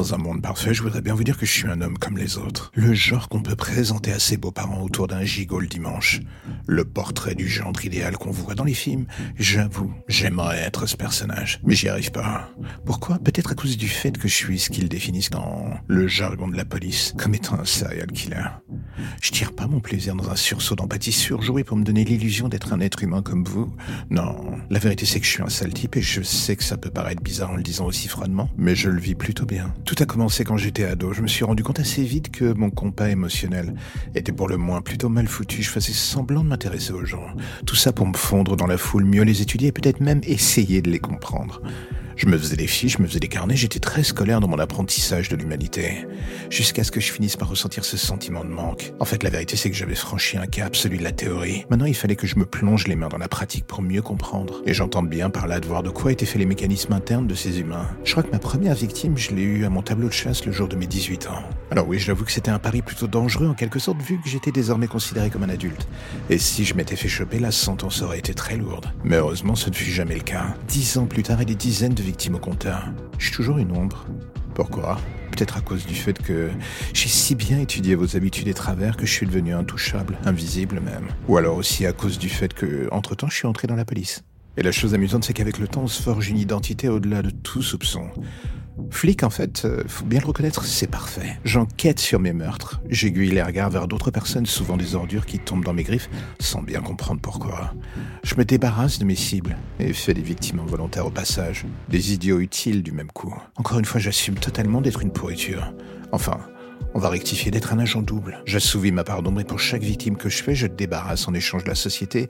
Dans un monde parfait, je voudrais bien vous dire que je suis un homme comme les autres. Le genre qu'on peut présenter à ses beaux-parents autour d'un gigot le dimanche. Le portrait du gendre idéal qu'on voit dans les films. J'avoue, j'aimerais être ce personnage. Mais j'y arrive pas. Pourquoi? Peut-être à cause du fait que je suis ce qu'ils définissent dans le jargon de la police comme étant un serial killer. Je tire pas mon plaisir dans un sursaut d'empathie surjoué pour me donner l'illusion d'être un être humain comme vous. Non, la vérité c'est que je suis un sale type et je sais que ça peut paraître bizarre en le disant aussi froidement, mais je le vis plutôt bien. Tout a commencé quand j'étais ado. Je me suis rendu compte assez vite que mon compas émotionnel était pour le moins plutôt mal foutu. Je faisais semblant de m'intéresser aux gens. Tout ça pour me fondre dans la foule, mieux les étudier et peut-être même essayer de les comprendre. Je me faisais des fiches, je me faisais des carnets, j'étais très scolaire dans mon apprentissage de l'humanité. Jusqu'à ce que je finisse par ressentir ce sentiment de manque. En fait, la vérité, c'est que j'avais franchi un cap, celui de la théorie. Maintenant, il fallait que je me plonge les mains dans la pratique pour mieux comprendre. Et j'entends bien par là de voir de quoi étaient faits les mécanismes internes de ces humains. Je crois que ma première victime, je l'ai eue à mon tableau de chasse le jour de mes 18 ans. Alors oui, j'avoue que c'était un pari plutôt dangereux en quelque sorte, vu que j'étais désormais considéré comme un adulte. Et si je m'étais fait choper, la sentence aurait été très lourde. Mais heureusement, ce ne fut jamais le cas. Dix ans plus tard et des dizaines de victimes au compteur. Je suis toujours une ombre. Pourquoi? Peut-être à cause du fait que j'ai si bien étudié vos habitudes et travers que je suis devenu intouchable, invisible même. Ou alors aussi à cause du fait que, entre-temps, je suis entré dans la police. Et la chose amusante, c'est qu'avec le temps, on se forge une identité au-delà de tout soupçon. Flic, en fait, euh, faut bien le reconnaître, c'est parfait. J'enquête sur mes meurtres. J'aiguille les regards vers d'autres personnes, souvent des ordures qui tombent dans mes griffes, sans bien comprendre pourquoi. Je me débarrasse de mes cibles et fais des victimes involontaires au passage. Des idiots utiles du même coup. Encore une fois, j'assume totalement d'être une pourriture. Enfin, on va rectifier d'être un agent double. J'assouvis ma part d'ombre et pour chaque victime que je fais, je débarrasse en échange de la société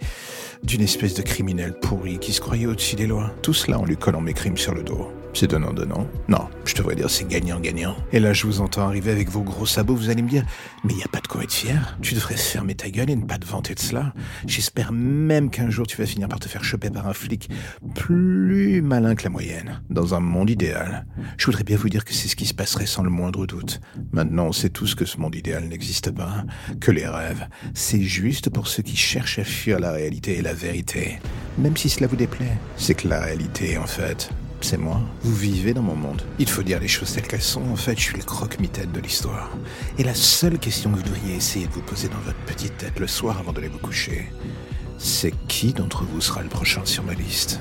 d'une espèce de criminel pourri qui se croyait au-dessus des lois. Tout cela en lui collant mes crimes sur le dos. C'est donnant-donnant. Non, je devrais dire c'est gagnant-gagnant. Et là, je vous entends arriver avec vos gros sabots, vous allez me dire, mais il n'y a pas de quoi être fier. Tu devrais fermer ta gueule et ne pas te vanter de cela. J'espère même qu'un jour tu vas finir par te faire choper par un flic plus malin que la moyenne. Dans un monde idéal. Je voudrais bien vous dire que c'est ce qui se passerait sans le moindre doute. Maintenant, on sait tous que ce monde idéal n'existe pas, que les rêves, c'est juste pour ceux qui cherchent à fuir la réalité et la vérité. Même si cela vous déplaît. C'est que la réalité, en fait, c'est moi. Vous vivez dans mon monde. Il faut dire les choses telles qu'elles sont. En fait, je suis le croque-mitaine de l'histoire. Et la seule question que vous devriez essayer de vous poser dans votre petite tête le soir avant d'aller vous coucher, c'est qui d'entre vous sera le prochain sur ma liste?